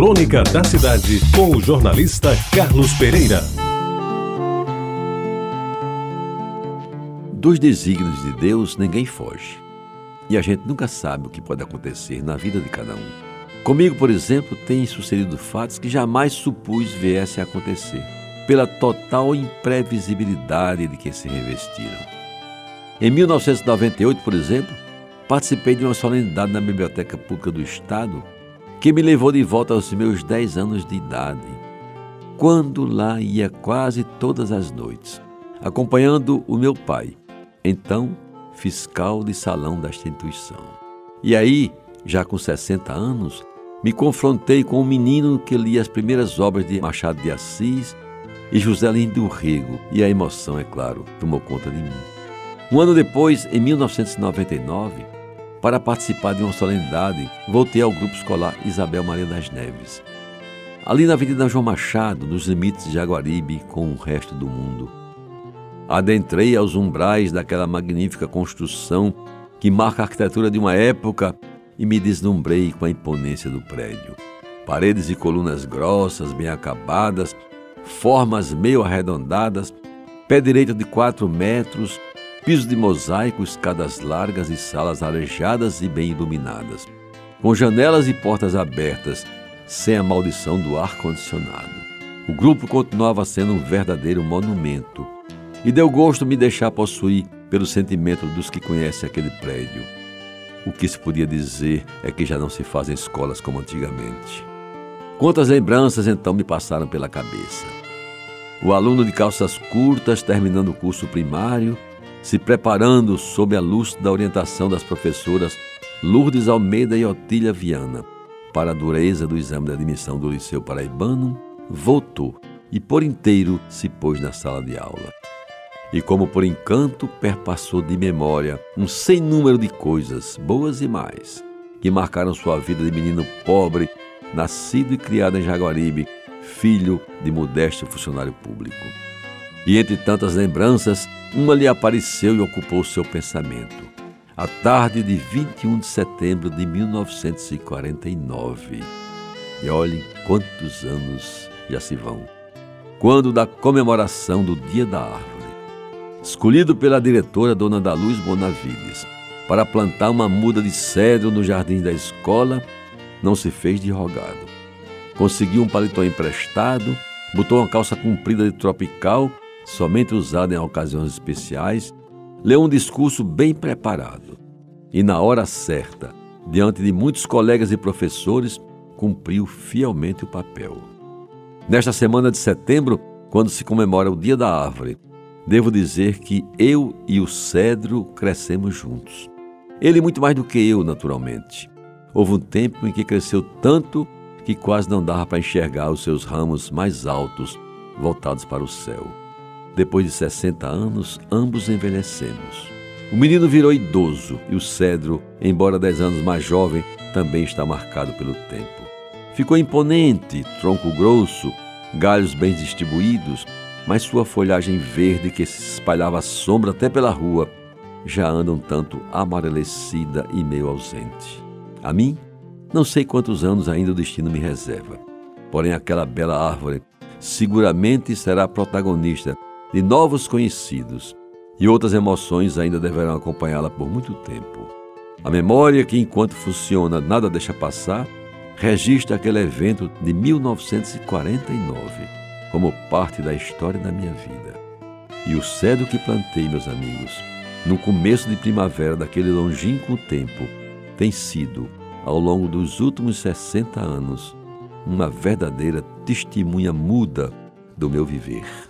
Crônica da Cidade, com o jornalista Carlos Pereira. Dos desígnios de Deus, ninguém foge. E a gente nunca sabe o que pode acontecer na vida de cada um. Comigo, por exemplo, tem sucedido fatos que jamais supus viessem a acontecer, pela total imprevisibilidade de que se revestiram. Em 1998, por exemplo, participei de uma solenidade na Biblioteca Pública do Estado que me levou de volta aos meus 10 anos de idade, quando lá ia quase todas as noites, acompanhando o meu pai, então fiscal de salão da instituição. E aí, já com 60 anos, me confrontei com um menino que lia as primeiras obras de Machado de Assis e José Lins do Rego, e a emoção, é claro, tomou conta de mim. Um ano depois, em 1999, para participar de uma solenidade, voltei ao grupo escolar Isabel Maria das Neves. Ali na Avenida João Machado, nos limites de Jaguaribe com o resto do mundo. Adentrei aos umbrais daquela magnífica construção que marca a arquitetura de uma época e me deslumbrei com a imponência do prédio. Paredes e colunas grossas, bem acabadas, formas meio arredondadas, pé direito de quatro metros, piso de mosaico, escadas largas e salas arejadas e bem iluminadas, com janelas e portas abertas, sem a maldição do ar-condicionado. O grupo continuava sendo um verdadeiro monumento e deu gosto me deixar possuir pelo sentimento dos que conhecem aquele prédio. O que se podia dizer é que já não se fazem escolas como antigamente. Quantas lembranças então me passaram pela cabeça? O aluno de calças curtas terminando o curso primário se preparando sob a luz da orientação das professoras Lourdes Almeida e Otília Viana para a dureza do exame de admissão do Liceu Paraibano, voltou e por inteiro se pôs na sala de aula. E como por encanto perpassou de memória um sem número de coisas, boas e mais, que marcaram sua vida de menino pobre, nascido e criado em Jaguaribe, filho de modesto funcionário público. E entre tantas lembranças, uma lhe apareceu e ocupou seu pensamento. A tarde de 21 de setembro de 1949. E olhem quantos anos já se vão. Quando da comemoração do Dia da Árvore, escolhido pela diretora Dona da Luz Bonavides para plantar uma muda de cedro no jardim da escola, não se fez de rogado. Conseguiu um paletó emprestado, botou uma calça comprida de tropical somente usado em ocasiões especiais, leu um discurso bem preparado e, na hora certa, diante de muitos colegas e professores, cumpriu fielmente o papel. Nesta semana de setembro, quando se comemora o Dia da Árvore, devo dizer que eu e o cedro crescemos juntos. Ele muito mais do que eu, naturalmente. Houve um tempo em que cresceu tanto que quase não dava para enxergar os seus ramos mais altos voltados para o céu. Depois de 60 anos, ambos envelhecemos. O menino virou idoso e o cedro, embora 10 anos mais jovem, também está marcado pelo tempo. Ficou imponente, tronco grosso, galhos bem distribuídos, mas sua folhagem verde que se espalhava à sombra até pela rua já anda um tanto amarelecida e meio ausente. A mim, não sei quantos anos ainda o destino me reserva. Porém, aquela bela árvore seguramente será protagonista de novos conhecidos, e outras emoções ainda deverão acompanhá-la por muito tempo. A memória, que enquanto funciona nada deixa passar, registra aquele evento de 1949 como parte da história da minha vida. E o cedro que plantei, meus amigos, no começo de primavera daquele longínquo tempo, tem sido, ao longo dos últimos 60 anos, uma verdadeira testemunha muda do meu viver.